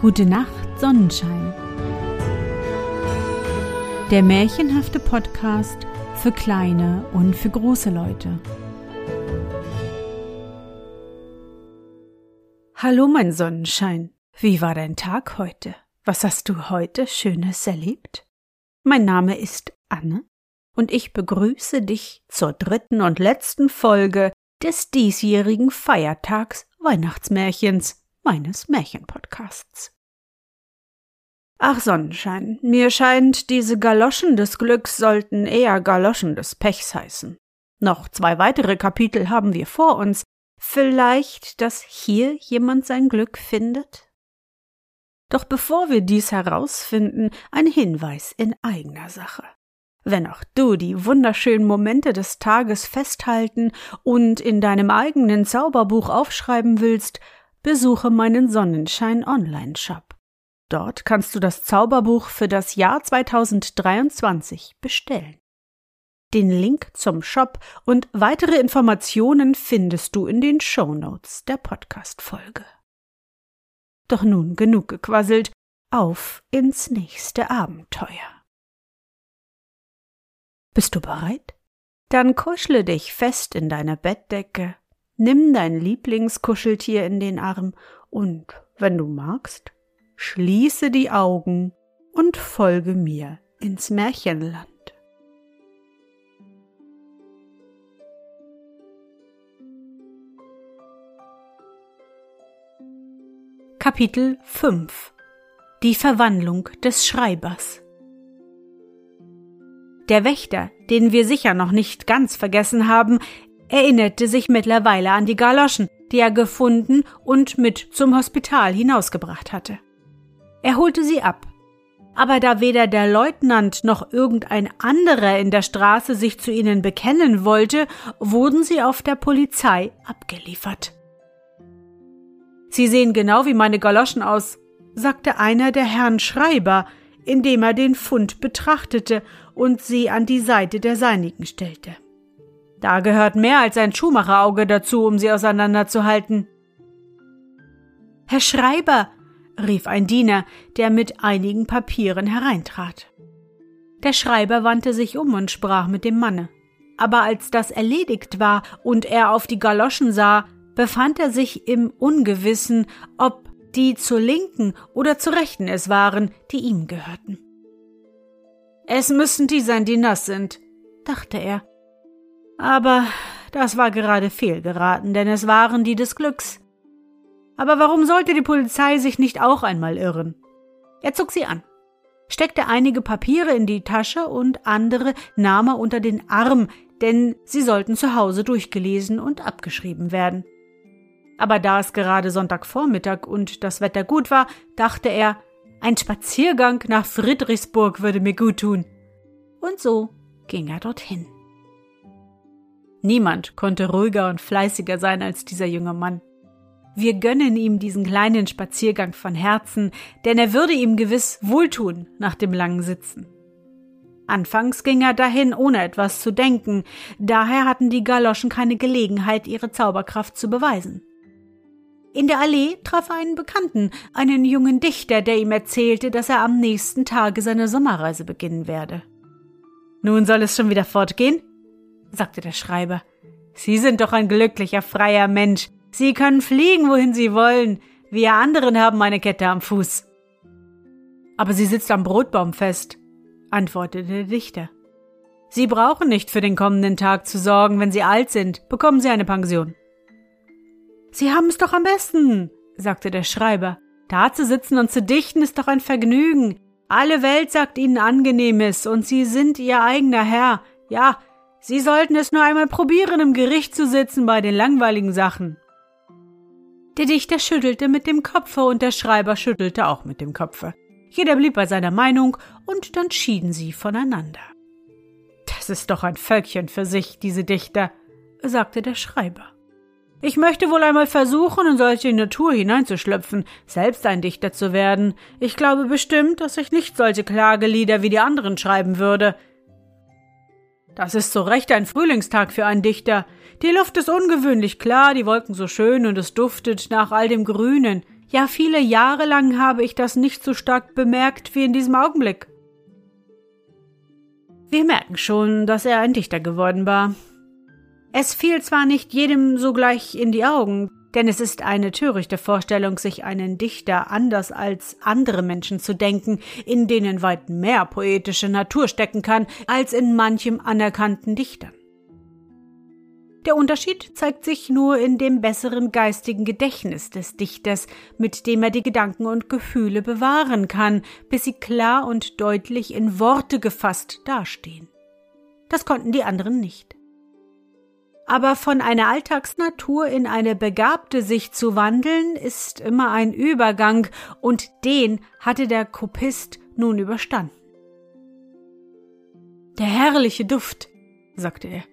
Gute Nacht, Sonnenschein. Der märchenhafte Podcast für kleine und für große Leute. Hallo, mein Sonnenschein. Wie war dein Tag heute? Was hast du heute Schönes erlebt? Mein Name ist Anne und ich begrüße dich zur dritten und letzten Folge des diesjährigen Feiertags Weihnachtsmärchens meines Märchenpodcasts. Ach Sonnenschein, mir scheint, diese Galoschen des Glücks sollten eher Galoschen des Pechs heißen. Noch zwei weitere Kapitel haben wir vor uns. Vielleicht, dass hier jemand sein Glück findet? Doch bevor wir dies herausfinden, ein Hinweis in eigener Sache. Wenn auch du die wunderschönen Momente des Tages festhalten und in deinem eigenen Zauberbuch aufschreiben willst, besuche meinen Sonnenschein Online-Shop. Dort kannst du das Zauberbuch für das Jahr 2023 bestellen. Den Link zum Shop und weitere Informationen findest du in den Show Notes der Podcast-Folge. Doch nun genug gequasselt, auf ins nächste Abenteuer. Bist du bereit? Dann kuschle dich fest in deiner Bettdecke Nimm dein Lieblingskuscheltier in den Arm und, wenn du magst, schließe die Augen und folge mir ins Märchenland. Kapitel 5 Die Verwandlung des Schreibers Der Wächter, den wir sicher noch nicht ganz vergessen haben, erinnerte sich mittlerweile an die Galoschen, die er gefunden und mit zum Hospital hinausgebracht hatte. Er holte sie ab. Aber da weder der Leutnant noch irgendein anderer in der Straße sich zu ihnen bekennen wollte, wurden sie auf der Polizei abgeliefert. Sie sehen genau wie meine Galoschen aus, sagte einer der Herrn Schreiber, indem er den Fund betrachtete und sie an die Seite der seinigen stellte. Da gehört mehr als ein Schuhmacherauge dazu, um sie auseinanderzuhalten. Herr Schreiber, rief ein Diener, der mit einigen Papieren hereintrat. Der Schreiber wandte sich um und sprach mit dem Manne. Aber als das erledigt war und er auf die Galoschen sah, befand er sich im Ungewissen, ob die zur linken oder zur rechten es waren, die ihm gehörten. Es müssen die sein, die nass sind, dachte er aber das war gerade fehlgeraten, denn es waren die des Glücks. Aber warum sollte die Polizei sich nicht auch einmal irren? Er zog sie an, steckte einige Papiere in die Tasche und andere nahm er unter den Arm, denn sie sollten zu Hause durchgelesen und abgeschrieben werden. Aber da es gerade Sonntagvormittag und das Wetter gut war, dachte er, ein Spaziergang nach Friedrichsburg würde mir gut tun. Und so ging er dorthin. Niemand konnte ruhiger und fleißiger sein als dieser junge Mann. Wir gönnen ihm diesen kleinen Spaziergang von Herzen, denn er würde ihm gewiss wohltun nach dem langen Sitzen. Anfangs ging er dahin, ohne etwas zu denken, daher hatten die Galoschen keine Gelegenheit, ihre Zauberkraft zu beweisen. In der Allee traf er einen Bekannten, einen jungen Dichter, der ihm erzählte, dass er am nächsten Tage seine Sommerreise beginnen werde. Nun soll es schon wieder fortgehen? Sagte der Schreiber. Sie sind doch ein glücklicher, freier Mensch. Sie können fliegen, wohin Sie wollen. Wir anderen haben eine Kette am Fuß. Aber sie sitzt am Brotbaum fest, antwortete der Dichter. Sie brauchen nicht für den kommenden Tag zu sorgen, wenn Sie alt sind, bekommen Sie eine Pension. Sie haben es doch am besten, sagte der Schreiber. Da zu sitzen und zu dichten ist doch ein Vergnügen. Alle Welt sagt Ihnen Angenehmes, und Sie sind Ihr eigener Herr. Ja, Sie sollten es nur einmal probieren, im Gericht zu sitzen bei den langweiligen Sachen. Der Dichter schüttelte mit dem Kopfe und der Schreiber schüttelte auch mit dem Kopfe. Jeder blieb bei seiner Meinung und dann schieden sie voneinander. Das ist doch ein Völkchen für sich, diese Dichter, sagte der Schreiber. Ich möchte wohl einmal versuchen, in solche Natur hineinzuschlüpfen, selbst ein Dichter zu werden. Ich glaube bestimmt, dass ich nicht solche Klagelieder wie die anderen schreiben würde. Das ist so recht ein Frühlingstag für einen Dichter. Die Luft ist ungewöhnlich klar, die Wolken so schön und es duftet nach all dem Grünen. Ja, viele Jahre lang habe ich das nicht so stark bemerkt wie in diesem Augenblick. Wir merken schon, dass er ein Dichter geworden war. Es fiel zwar nicht jedem sogleich in die Augen, denn es ist eine törichte Vorstellung, sich einen Dichter anders als andere Menschen zu denken, in denen weit mehr poetische Natur stecken kann, als in manchem anerkannten Dichtern. Der Unterschied zeigt sich nur in dem besseren geistigen Gedächtnis des Dichters, mit dem er die Gedanken und Gefühle bewahren kann, bis sie klar und deutlich in Worte gefasst dastehen. Das konnten die anderen nicht. Aber von einer Alltagsnatur in eine begabte sich zu wandeln, ist immer ein Übergang, und den hatte der Kopist nun überstanden. Der herrliche Duft, sagte er.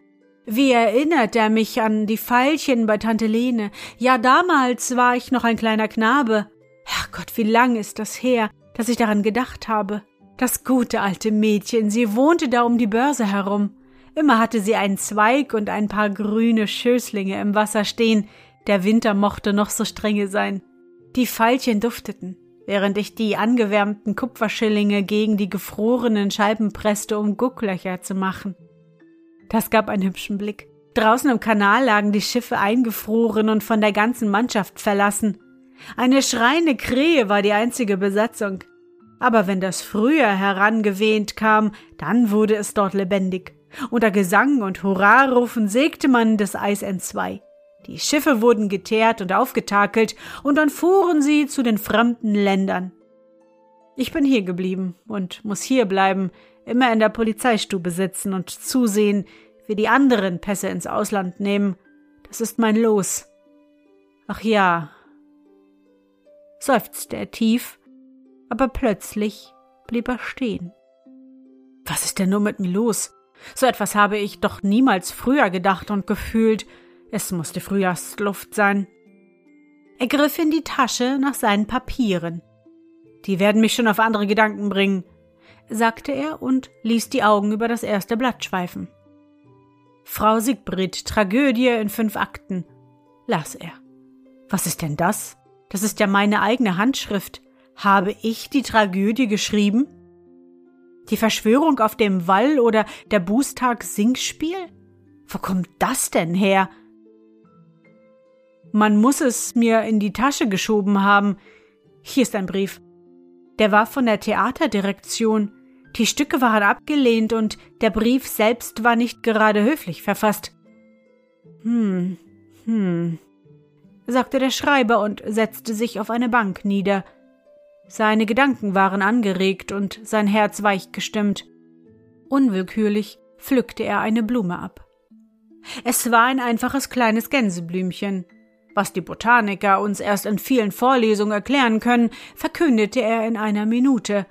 Wie erinnert er mich an die Veilchen bei Tante Lene. Ja, damals war ich noch ein kleiner Knabe. Herrgott, wie lang ist das her, dass ich daran gedacht habe. Das gute alte Mädchen, sie wohnte da um die Börse herum. Immer hatte sie einen Zweig und ein paar grüne Schößlinge im Wasser stehen. Der Winter mochte noch so strenge sein. Die Veilchen dufteten, während ich die angewärmten Kupferschillinge gegen die gefrorenen Scheiben presste, um Gucklöcher zu machen. Das gab einen hübschen Blick. Draußen im Kanal lagen die Schiffe eingefroren und von der ganzen Mannschaft verlassen. Eine schreiende Krähe war die einzige Besatzung. Aber wenn das Frühjahr herangewehnt kam, dann wurde es dort lebendig. Unter Gesang und Hurrarufen sägte man das Eis entzwei. Die Schiffe wurden geteert und aufgetakelt, und dann fuhren sie zu den fremden Ländern. Ich bin hier geblieben und muss hier bleiben, immer in der Polizeistube sitzen und zusehen, wie die anderen Pässe ins Ausland nehmen. Das ist mein Los. Ach ja, seufzte er tief, aber plötzlich blieb er stehen. Was ist denn nur mit mir los? So etwas habe ich doch niemals früher gedacht und gefühlt. Es musste Frühjahrsluft sein. Er griff in die Tasche nach seinen Papieren. Die werden mich schon auf andere Gedanken bringen sagte er und ließ die Augen über das erste Blatt schweifen. Frau Siegfried, Tragödie in fünf Akten, las er. Was ist denn das? Das ist ja meine eigene Handschrift. Habe ich die Tragödie geschrieben? Die Verschwörung auf dem Wall oder der Bußtag Singspiel? Wo kommt das denn her? Man muss es mir in die Tasche geschoben haben. Hier ist ein Brief. Der war von der Theaterdirektion. Die Stücke waren abgelehnt und der Brief selbst war nicht gerade höflich verfasst. Hm, hm, sagte der Schreiber und setzte sich auf eine Bank nieder. Seine Gedanken waren angeregt und sein Herz weich gestimmt. Unwillkürlich pflückte er eine Blume ab. Es war ein einfaches kleines Gänseblümchen. Was die Botaniker uns erst in vielen Vorlesungen erklären können, verkündete er in einer Minute.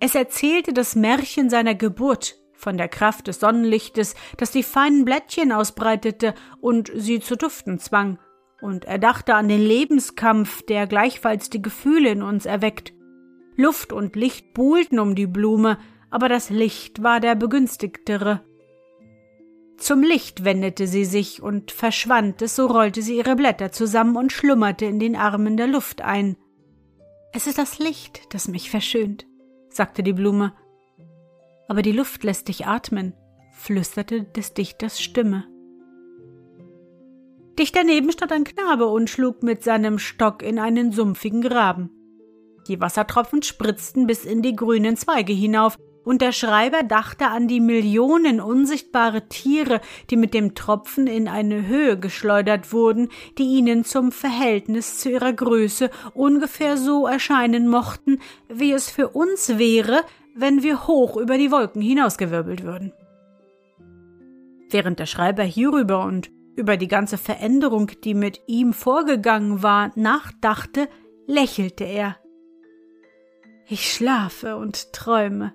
Es erzählte das Märchen seiner Geburt, von der Kraft des Sonnenlichtes, das die feinen Blättchen ausbreitete und sie zu duften zwang, und er dachte an den Lebenskampf, der gleichfalls die Gefühle in uns erweckt. Luft und Licht buhlten um die Blume, aber das Licht war der begünstigtere. Zum Licht wendete sie sich und verschwand es, so rollte sie ihre Blätter zusammen und schlummerte in den Armen der Luft ein. Es ist das Licht, das mich verschönt, sagte die Blume. Aber die Luft lässt dich atmen, flüsterte des Dichters Stimme. Dicht daneben stand ein Knabe und schlug mit seinem Stock in einen sumpfigen Graben. Die Wassertropfen spritzten bis in die grünen Zweige hinauf, und der Schreiber dachte an die Millionen unsichtbare Tiere, die mit dem Tropfen in eine Höhe geschleudert wurden, die ihnen zum Verhältnis zu ihrer Größe ungefähr so erscheinen mochten, wie es für uns wäre, wenn wir hoch über die Wolken hinausgewirbelt würden. Während der Schreiber hierüber und über die ganze Veränderung, die mit ihm vorgegangen war, nachdachte, lächelte er. Ich schlafe und träume.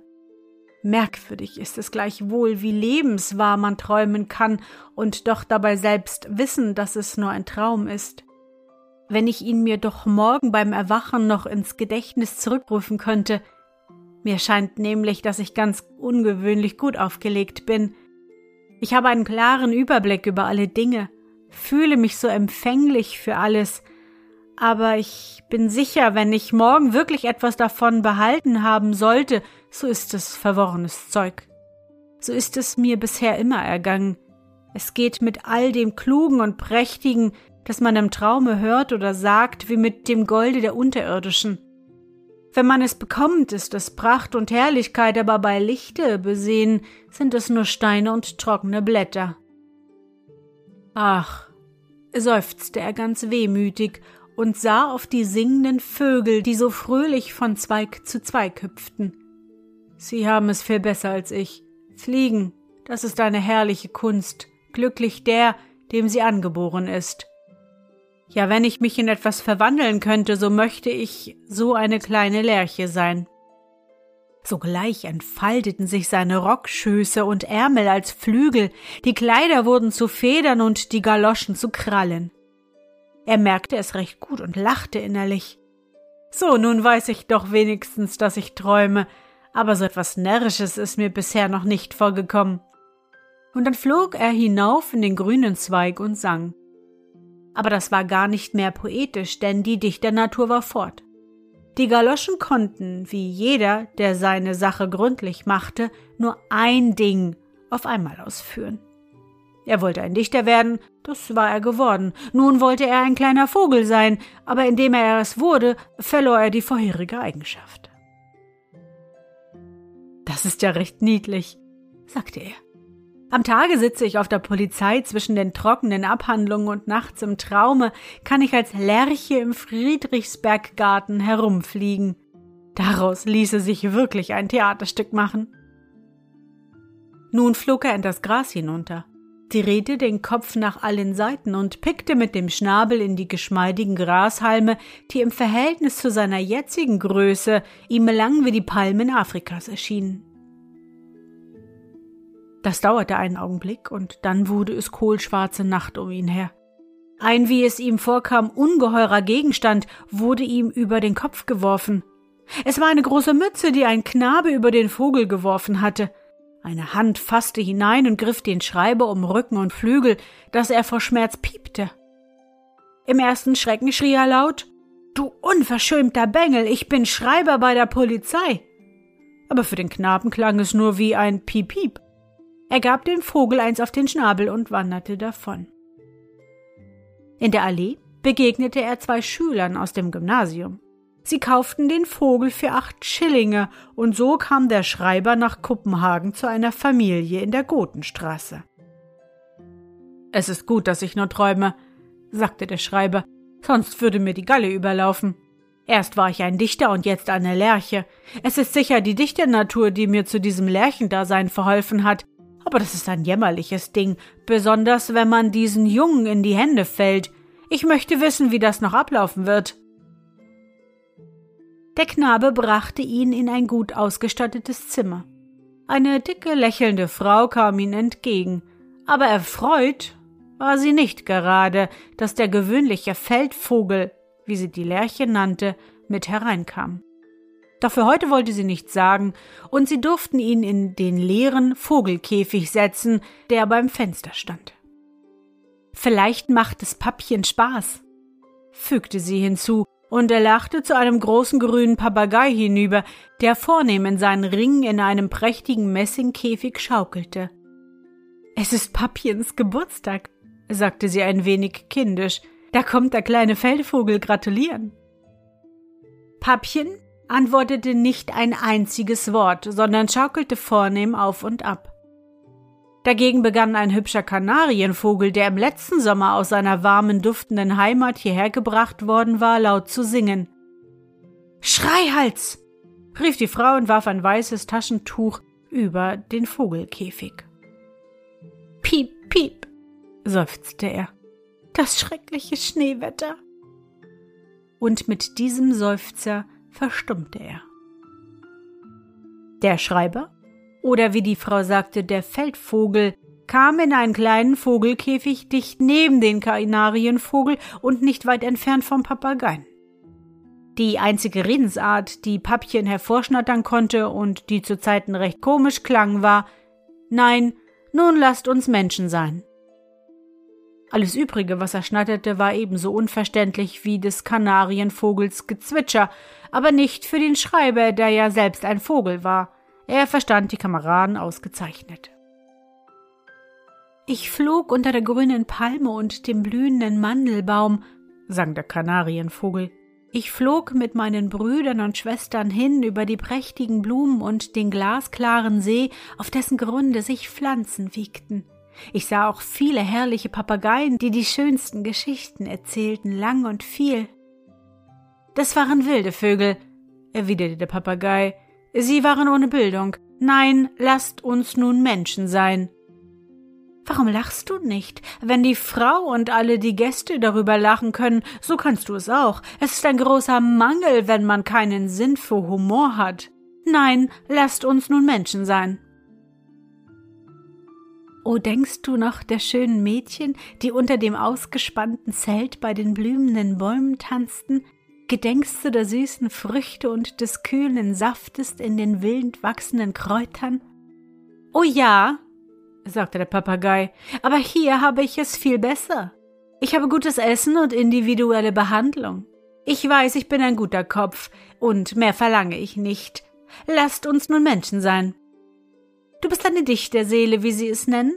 Merkwürdig ist es gleichwohl, wie lebenswahr man träumen kann und doch dabei selbst wissen, dass es nur ein Traum ist. Wenn ich ihn mir doch morgen beim Erwachen noch ins Gedächtnis zurückrufen könnte. Mir scheint nämlich, dass ich ganz ungewöhnlich gut aufgelegt bin. Ich habe einen klaren Überblick über alle Dinge, fühle mich so empfänglich für alles, aber ich bin sicher, wenn ich morgen wirklich etwas davon behalten haben sollte, so ist es verworrenes Zeug. So ist es mir bisher immer ergangen. Es geht mit all dem Klugen und Prächtigen, das man im Traume hört oder sagt, wie mit dem Golde der Unterirdischen. Wenn man es bekommt, ist es Pracht und Herrlichkeit, aber bei Lichte besehen sind es nur Steine und trockene Blätter. Ach, seufzte er ganz wehmütig und sah auf die singenden Vögel, die so fröhlich von Zweig zu Zweig hüpften. Sie haben es viel besser als ich. Fliegen, das ist eine herrliche Kunst, glücklich der, dem sie angeboren ist. Ja, wenn ich mich in etwas verwandeln könnte, so möchte ich so eine kleine Lerche sein. Sogleich entfalteten sich seine Rockschöße und Ärmel als Flügel, die Kleider wurden zu Federn und die Galoschen zu Krallen. Er merkte es recht gut und lachte innerlich. So, nun weiß ich doch wenigstens, dass ich träume, aber so etwas Närrisches ist mir bisher noch nicht vorgekommen. Und dann flog er hinauf in den grünen Zweig und sang aber das war gar nicht mehr poetisch, denn die Dichternatur war fort. Die Galoschen konnten, wie jeder, der seine Sache gründlich machte, nur ein Ding auf einmal ausführen. Er wollte ein Dichter werden, das war er geworden. Nun wollte er ein kleiner Vogel sein, aber indem er es wurde, verlor er die vorherige Eigenschaft. Das ist ja recht niedlich, sagte er. Am Tage sitze ich auf der Polizei zwischen den trockenen Abhandlungen und nachts im Traume kann ich als Lerche im Friedrichsberggarten herumfliegen. Daraus ließe sich wirklich ein Theaterstück machen. Nun flog er in das Gras hinunter, drehte den Kopf nach allen Seiten und pickte mit dem Schnabel in die geschmeidigen Grashalme, die im Verhältnis zu seiner jetzigen Größe ihm lang wie die Palmen Afrikas erschienen. Das dauerte einen Augenblick, und dann wurde es kohlschwarze Nacht um ihn her. Ein, wie es ihm vorkam, ungeheurer Gegenstand wurde ihm über den Kopf geworfen. Es war eine große Mütze, die ein Knabe über den Vogel geworfen hatte. Eine Hand fasste hinein und griff den Schreiber um Rücken und Flügel, dass er vor Schmerz piepte. Im ersten Schrecken schrie er laut Du unverschämter Bengel, ich bin Schreiber bei der Polizei. Aber für den Knaben klang es nur wie ein Piep Piep. Er gab dem Vogel eins auf den Schnabel und wanderte davon. In der Allee begegnete er zwei Schülern aus dem Gymnasium. Sie kauften den Vogel für acht Schillinge, und so kam der Schreiber nach Kopenhagen zu einer Familie in der Gotenstraße. Es ist gut, dass ich nur träume, sagte der Schreiber, sonst würde mir die Galle überlaufen. Erst war ich ein Dichter und jetzt eine Lerche. Es ist sicher die Dichternatur, die mir zu diesem Lerchendasein verholfen hat, aber das ist ein jämmerliches Ding, besonders wenn man diesen Jungen in die Hände fällt. Ich möchte wissen, wie das noch ablaufen wird. Der Knabe brachte ihn in ein gut ausgestattetes Zimmer. Eine dicke, lächelnde Frau kam ihm entgegen, aber erfreut war sie nicht gerade, dass der gewöhnliche Feldvogel, wie sie die Lerche nannte, mit hereinkam. Doch für heute wollte sie nichts sagen, und sie durften ihn in den leeren Vogelkäfig setzen, der beim Fenster stand. Vielleicht macht es Pappchen Spaß, fügte sie hinzu, und er lachte zu einem großen grünen Papagei hinüber, der vornehm in seinen Ringen in einem prächtigen Messingkäfig schaukelte. Es ist Pappchens Geburtstag, sagte sie ein wenig kindisch. Da kommt der kleine Feldvogel gratulieren. Pappchen antwortete nicht ein einziges Wort, sondern schaukelte vornehm auf und ab. Dagegen begann ein hübscher Kanarienvogel, der im letzten Sommer aus seiner warmen, duftenden Heimat hierher gebracht worden war, laut zu singen. Schreihals! rief die Frau und warf ein weißes Taschentuch über den Vogelkäfig. Piep, piep, seufzte er. Das schreckliche Schneewetter. Und mit diesem Seufzer verstummte er. Der Schreiber, oder wie die Frau sagte, der Feldvogel, kam in einen kleinen Vogelkäfig dicht neben den Kanarienvogel und nicht weit entfernt vom Papageien. Die einzige Redensart, die Pappchen hervorschnattern konnte und die zu Zeiten recht komisch klang, war Nein, nun lasst uns Menschen sein. Alles übrige, was er schnatterte, war ebenso unverständlich wie des Kanarienvogels Gezwitscher, aber nicht für den Schreiber, der ja selbst ein Vogel war. Er verstand die Kameraden ausgezeichnet. Ich flog unter der grünen Palme und dem blühenden Mandelbaum, sang der Kanarienvogel. Ich flog mit meinen Brüdern und Schwestern hin über die prächtigen Blumen und den glasklaren See, auf dessen Grunde sich Pflanzen wiegten. Ich sah auch viele herrliche Papageien, die die schönsten Geschichten erzählten, lang und viel. Das waren wilde Vögel, erwiderte der Papagei. Sie waren ohne Bildung. Nein, lasst uns nun Menschen sein. Warum lachst du nicht? Wenn die Frau und alle die Gäste darüber lachen können, so kannst du es auch. Es ist ein großer Mangel, wenn man keinen Sinn für Humor hat. Nein, lasst uns nun Menschen sein. O denkst du noch der schönen Mädchen, die unter dem ausgespannten Zelt bei den blühenden Bäumen tanzten? Gedenkst du der süßen Früchte und des kühlen Saftes in den wild wachsenden Kräutern? Oh ja, sagte der Papagei, aber hier habe ich es viel besser. Ich habe gutes Essen und individuelle Behandlung. Ich weiß, ich bin ein guter Kopf, und mehr verlange ich nicht. Lasst uns nun Menschen sein. Du bist eine Dichterseele, wie sie es nennen?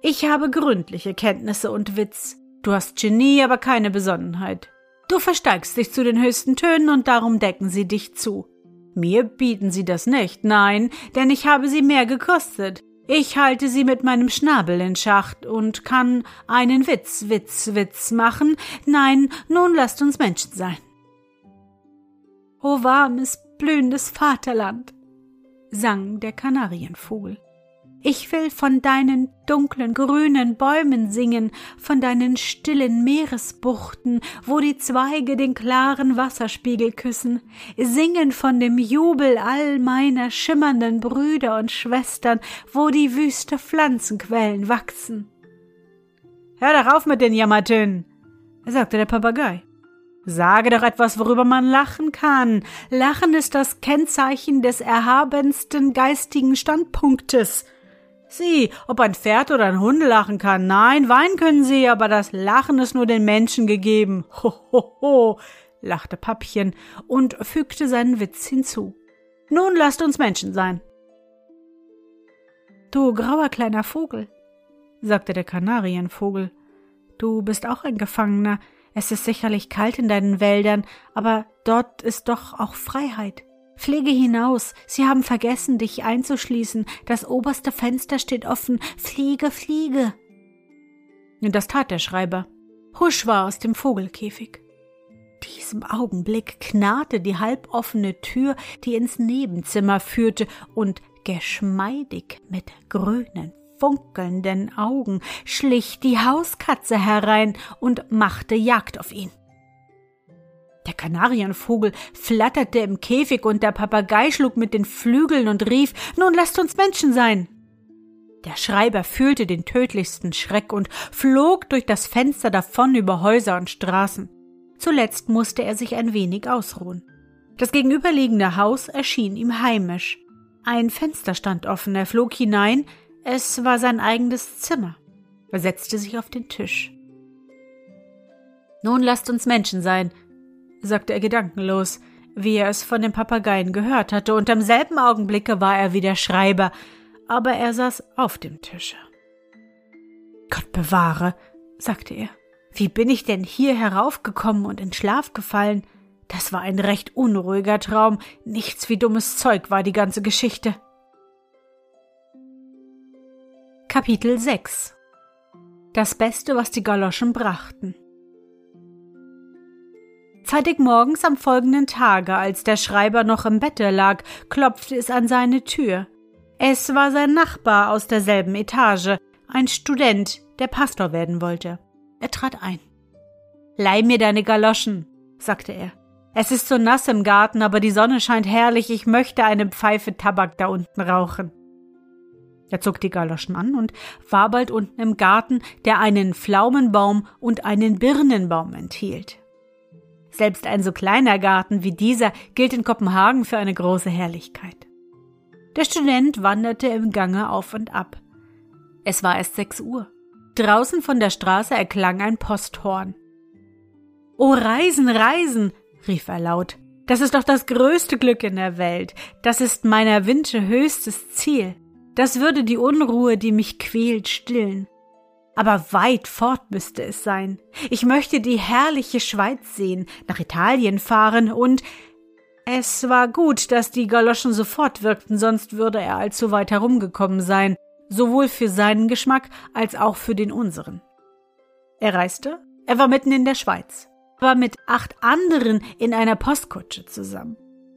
Ich habe gründliche Kenntnisse und Witz. Du hast Genie, aber keine Besonnenheit. Du versteigst dich zu den höchsten Tönen und darum decken sie dich zu. Mir bieten sie das nicht, nein, denn ich habe sie mehr gekostet. Ich halte sie mit meinem Schnabel in Schacht und kann einen Witz, Witz, Witz machen. Nein, nun lasst uns Menschen sein. O warmes, blühendes Vaterland, sang der Kanarienvogel. Ich will von deinen dunklen grünen Bäumen singen, von deinen stillen Meeresbuchten, wo die Zweige den klaren Wasserspiegel küssen, singen von dem Jubel all meiner schimmernden Brüder und Schwestern, wo die wüste Pflanzenquellen wachsen. Hör doch auf mit den Jammertönen, sagte der Papagei. Sage doch etwas, worüber man lachen kann. Lachen ist das Kennzeichen des erhabensten geistigen Standpunktes. Sie, ob ein Pferd oder ein Hund lachen kann. Nein, weinen können sie, aber das Lachen ist nur den Menschen gegeben. Ho, ho, ho, lachte Pappchen und fügte seinen Witz hinzu. Nun lasst uns Menschen sein. Du grauer kleiner Vogel, sagte der Kanarienvogel, du bist auch ein Gefangener. Es ist sicherlich kalt in deinen Wäldern, aber dort ist doch auch Freiheit. Fliege hinaus, sie haben vergessen, dich einzuschließen, das oberste Fenster steht offen, fliege, fliege. Das tat der Schreiber. Husch war aus dem Vogelkäfig. Diesem Augenblick knarrte die halboffene Tür, die ins Nebenzimmer führte, und geschmeidig mit grünen, funkelnden Augen schlich die Hauskatze herein und machte Jagd auf ihn. Der Kanarienvogel flatterte im Käfig und der Papagei schlug mit den Flügeln und rief Nun lasst uns Menschen sein. Der Schreiber fühlte den tödlichsten Schreck und flog durch das Fenster davon über Häuser und Straßen. Zuletzt musste er sich ein wenig ausruhen. Das gegenüberliegende Haus erschien ihm heimisch. Ein Fenster stand offen, er flog hinein, es war sein eigenes Zimmer. Er setzte sich auf den Tisch. Nun lasst uns Menschen sein, sagte er gedankenlos, wie er es von den Papageien gehört hatte, und im selben Augenblicke war er wieder Schreiber, aber er saß auf dem Tische. Gott bewahre, sagte er, wie bin ich denn hier heraufgekommen und in Schlaf gefallen? Das war ein recht unruhiger Traum, nichts wie dummes Zeug war die ganze Geschichte. Kapitel 6 Das Beste, was die Galoschen brachten. Zeitig morgens am folgenden Tage, als der Schreiber noch im Bette lag, klopfte es an seine Tür. Es war sein Nachbar aus derselben Etage, ein Student, der Pastor werden wollte. Er trat ein. Leih mir deine Galoschen, sagte er. Es ist so nass im Garten, aber die Sonne scheint herrlich, ich möchte eine Pfeife Tabak da unten rauchen. Er zog die Galoschen an und war bald unten im Garten, der einen Pflaumenbaum und einen Birnenbaum enthielt. Selbst ein so kleiner Garten wie dieser gilt in Kopenhagen für eine große Herrlichkeit. Der Student wanderte im Gange auf und ab. Es war erst sechs Uhr. Draußen von der Straße erklang ein Posthorn. Oh, Reisen, Reisen, rief er laut. Das ist doch das größte Glück in der Welt. Das ist meiner Wünsche höchstes Ziel. Das würde die Unruhe, die mich quält, stillen. Aber weit fort müsste es sein. Ich möchte die herrliche Schweiz sehen, nach Italien fahren und es war gut, dass die Galoschen sofort wirkten, sonst würde er allzu weit herumgekommen sein, sowohl für seinen Geschmack als auch für den unseren. Er reiste, er war mitten in der Schweiz, war mit acht anderen in einer Postkutsche zusammen.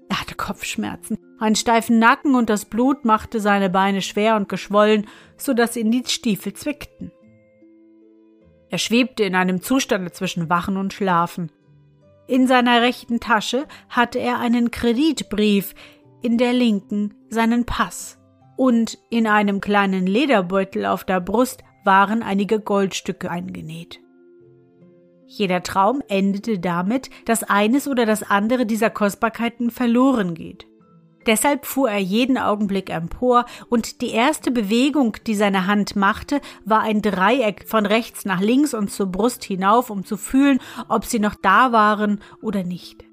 Er hatte Kopfschmerzen, einen steifen Nacken und das Blut machte seine Beine schwer und geschwollen, so dass ihn die Stiefel zwickten. Er schwebte in einem Zustande zwischen Wachen und Schlafen. In seiner rechten Tasche hatte er einen Kreditbrief, in der linken seinen Pass. Und in einem kleinen Lederbeutel auf der Brust waren einige Goldstücke eingenäht. Jeder Traum endete damit, dass eines oder das andere dieser Kostbarkeiten verloren geht. Deshalb fuhr er jeden Augenblick empor, und die erste Bewegung, die seine Hand machte, war ein Dreieck von rechts nach links und zur Brust hinauf, um zu fühlen, ob sie noch da waren oder nicht.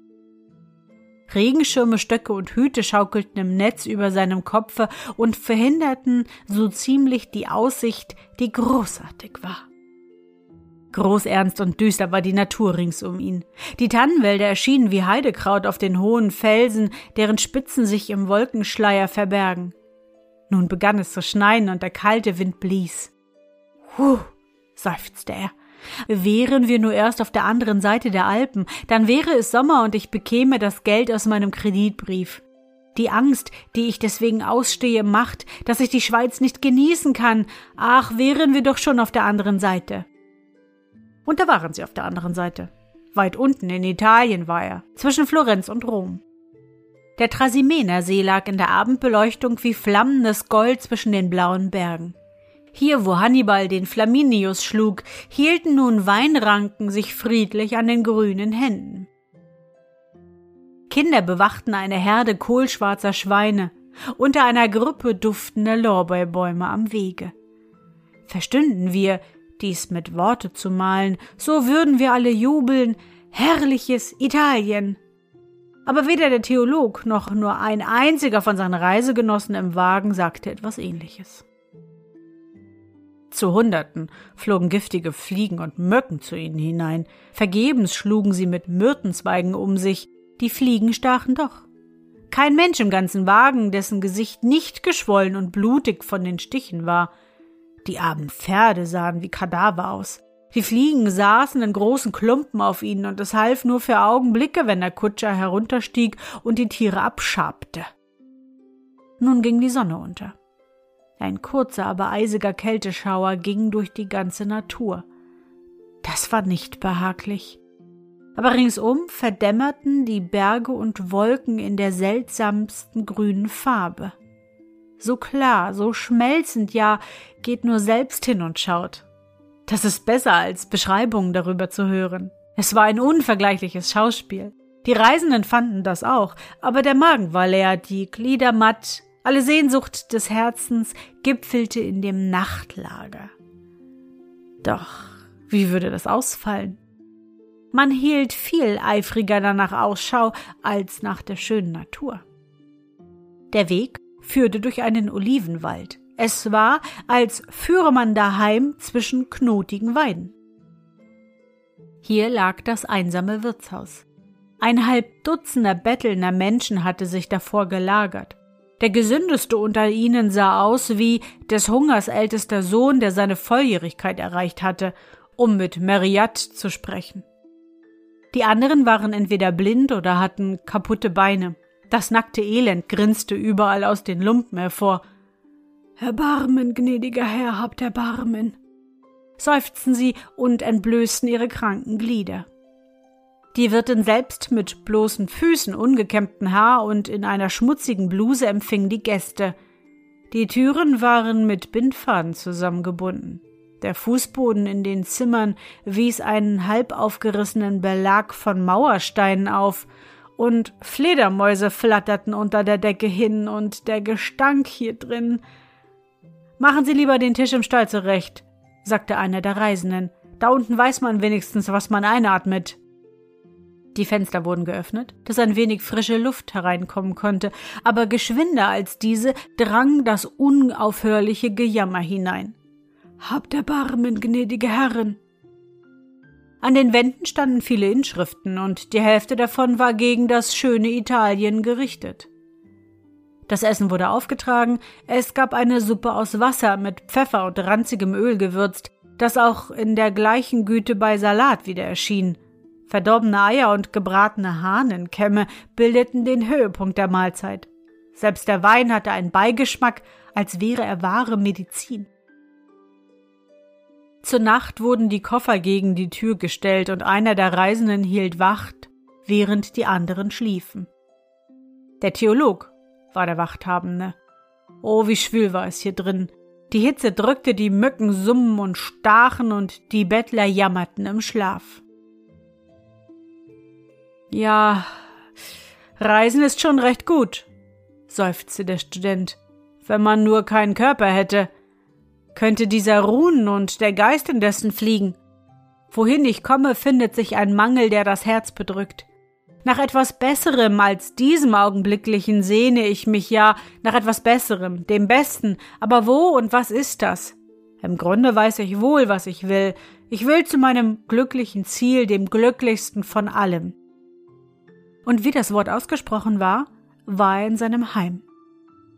Regenschirme, Stöcke und Hüte schaukelten im Netz über seinem Kopfe und verhinderten so ziemlich die Aussicht, die großartig war. Großernst und düster war die Natur rings um ihn. Die Tannenwälder erschienen wie Heidekraut auf den hohen Felsen, deren Spitzen sich im Wolkenschleier verbergen. Nun begann es zu schneien und der kalte Wind blies. Huh, seufzte er. Wären wir nur erst auf der anderen Seite der Alpen, dann wäre es Sommer und ich bekäme das Geld aus meinem Kreditbrief. Die Angst, die ich deswegen ausstehe, macht, dass ich die Schweiz nicht genießen kann. Ach, wären wir doch schon auf der anderen Seite. Und da waren sie auf der anderen Seite. Weit unten in Italien war er, zwischen Florenz und Rom. Der Trasimener See lag in der Abendbeleuchtung wie flammendes Gold zwischen den blauen Bergen. Hier, wo Hannibal den Flaminius schlug, hielten nun Weinranken sich friedlich an den grünen Händen. Kinder bewachten eine Herde kohlschwarzer Schweine unter einer Gruppe duftender Lorbeerbäume am Wege. Verstünden wir, dies mit Worte zu malen, so würden wir alle jubeln, herrliches Italien. Aber weder der Theolog noch nur ein einziger von seinen Reisegenossen im Wagen sagte etwas ähnliches. Zu Hunderten flogen giftige Fliegen und Mücken zu ihnen hinein, vergebens schlugen sie mit Myrtenzweigen um sich, die Fliegen stachen doch. Kein Mensch im ganzen Wagen, dessen Gesicht nicht geschwollen und blutig von den Stichen war, die armen Pferde sahen wie Kadaver aus. Die Fliegen saßen in großen Klumpen auf ihnen, und es half nur für Augenblicke, wenn der Kutscher herunterstieg und die Tiere abschabte. Nun ging die Sonne unter. Ein kurzer, aber eisiger Kälteschauer ging durch die ganze Natur. Das war nicht behaglich. Aber ringsum verdämmerten die Berge und Wolken in der seltsamsten grünen Farbe so klar, so schmelzend, ja, geht nur selbst hin und schaut. Das ist besser als Beschreibungen darüber zu hören. Es war ein unvergleichliches Schauspiel. Die Reisenden fanden das auch, aber der Magen war leer, die Glieder matt, alle Sehnsucht des Herzens gipfelte in dem Nachtlager. Doch, wie würde das ausfallen? Man hielt viel eifriger danach Ausschau als nach der schönen Natur. Der Weg führte durch einen Olivenwald. Es war, als führe man daheim zwischen knotigen Weiden. Hier lag das einsame Wirtshaus. Ein halb Dutzender bettelnder Menschen hatte sich davor gelagert. Der gesündeste unter ihnen sah aus wie des Hungers ältester Sohn, der seine Volljährigkeit erreicht hatte, um mit Meriat zu sprechen. Die anderen waren entweder blind oder hatten kaputte Beine. Das nackte Elend grinste überall aus den Lumpen hervor. Erbarmen, gnädiger Herr, habt Erbarmen, seufzten sie und entblößten ihre kranken Glieder. Die Wirtin selbst mit bloßen Füßen, ungekämmtem Haar und in einer schmutzigen Bluse empfing die Gäste. Die Türen waren mit Bindfaden zusammengebunden. Der Fußboden in den Zimmern wies einen halb aufgerissenen Belag von Mauersteinen auf, und Fledermäuse flatterten unter der Decke hin und der Gestank hier drin. Machen Sie lieber den Tisch im Stall zurecht, sagte einer der Reisenden. Da unten weiß man wenigstens, was man einatmet. Die Fenster wurden geöffnet, dass ein wenig frische Luft hereinkommen konnte, aber geschwinder als diese drang das unaufhörliche Gejammer hinein. Habt Erbarmen, gnädige Herren! An den Wänden standen viele Inschriften, und die Hälfte davon war gegen das schöne Italien gerichtet. Das Essen wurde aufgetragen, es gab eine Suppe aus Wasser mit Pfeffer und ranzigem Öl gewürzt, das auch in der gleichen Güte bei Salat wieder erschien. Verdorbene Eier und gebratene Hahnenkämme bildeten den Höhepunkt der Mahlzeit. Selbst der Wein hatte einen Beigeschmack, als wäre er wahre Medizin. Zur Nacht wurden die Koffer gegen die Tür gestellt und einer der Reisenden hielt Wacht, während die anderen schliefen. Der Theolog war der Wachthabende. Oh, wie schwül war es hier drin. Die Hitze drückte, die Mücken summen und stachen und die Bettler jammerten im Schlaf. Ja, Reisen ist schon recht gut, seufzte der Student. Wenn man nur keinen Körper hätte, könnte dieser ruhen und der Geist indessen fliegen. Wohin ich komme, findet sich ein Mangel, der das Herz bedrückt. Nach etwas Besserem als diesem Augenblicklichen sehne ich mich ja nach etwas Besserem, dem Besten, aber wo und was ist das? Im Grunde weiß ich wohl, was ich will. Ich will zu meinem glücklichen Ziel, dem glücklichsten von allem. Und wie das Wort ausgesprochen war, war er in seinem Heim.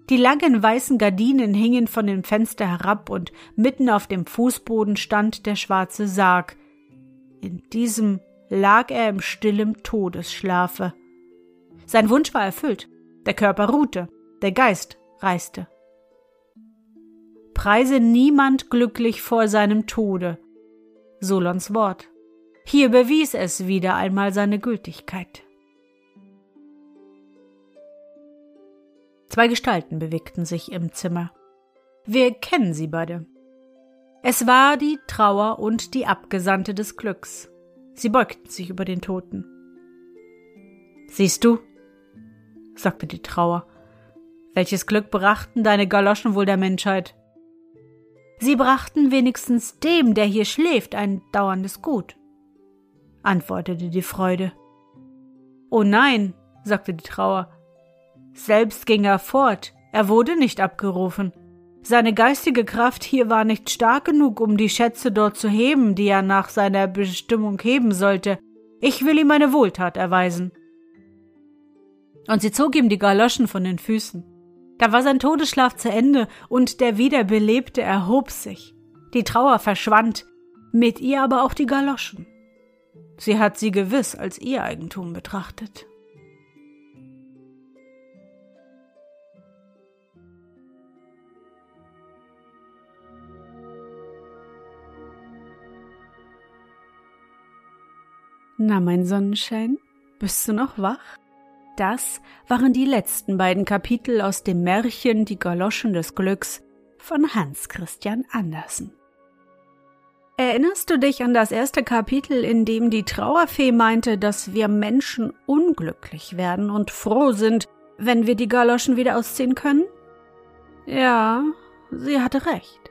Die langen weißen Gardinen hingen von dem Fenster herab und mitten auf dem Fußboden stand der schwarze Sarg. In diesem lag er im stillen Todesschlafe. Sein Wunsch war erfüllt, der Körper ruhte, der Geist reiste. Preise niemand glücklich vor seinem Tode. Solons Wort. Hier bewies es wieder einmal seine Gültigkeit. Zwei Gestalten bewegten sich im Zimmer. Wir kennen sie beide. Es war die Trauer und die Abgesandte des Glücks. Sie beugten sich über den Toten. Siehst du, sagte die Trauer, welches Glück brachten deine Galoschen wohl der Menschheit? Sie brachten wenigstens dem, der hier schläft, ein dauerndes Gut, antwortete die Freude. Oh nein, sagte die Trauer, selbst ging er fort, er wurde nicht abgerufen. Seine geistige Kraft hier war nicht stark genug, um die Schätze dort zu heben, die er nach seiner Bestimmung heben sollte. Ich will ihm eine Wohltat erweisen. Und sie zog ihm die Galoschen von den Füßen. Da war sein Todesschlaf zu Ende, und der Wiederbelebte erhob sich. Die Trauer verschwand, mit ihr aber auch die Galoschen. Sie hat sie gewiss als ihr Eigentum betrachtet. Na, mein Sonnenschein, bist du noch wach? Das waren die letzten beiden Kapitel aus dem Märchen Die Galoschen des Glücks von Hans Christian Andersen. Erinnerst du dich an das erste Kapitel, in dem die Trauerfee meinte, dass wir Menschen unglücklich werden und froh sind, wenn wir die Galoschen wieder ausziehen können? Ja, sie hatte recht.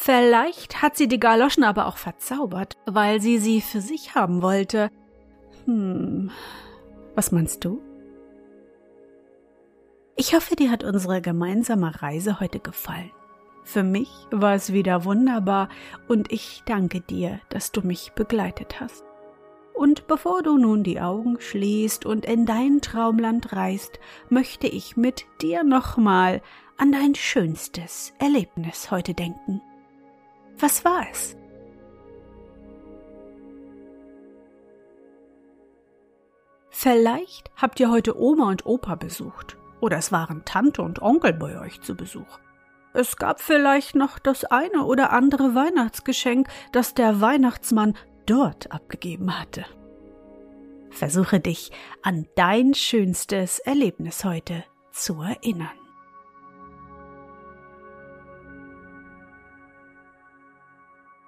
Vielleicht hat sie die Galoschen aber auch verzaubert, weil sie sie für sich haben wollte. Hm, was meinst du? Ich hoffe, dir hat unsere gemeinsame Reise heute gefallen. Für mich war es wieder wunderbar und ich danke dir, dass du mich begleitet hast. Und bevor du nun die Augen schließt und in dein Traumland reist, möchte ich mit dir nochmal an dein schönstes Erlebnis heute denken. Was war es? Vielleicht habt ihr heute Oma und Opa besucht. Oder es waren Tante und Onkel bei euch zu Besuch. Es gab vielleicht noch das eine oder andere Weihnachtsgeschenk, das der Weihnachtsmann dort abgegeben hatte. Versuche dich an dein schönstes Erlebnis heute zu erinnern.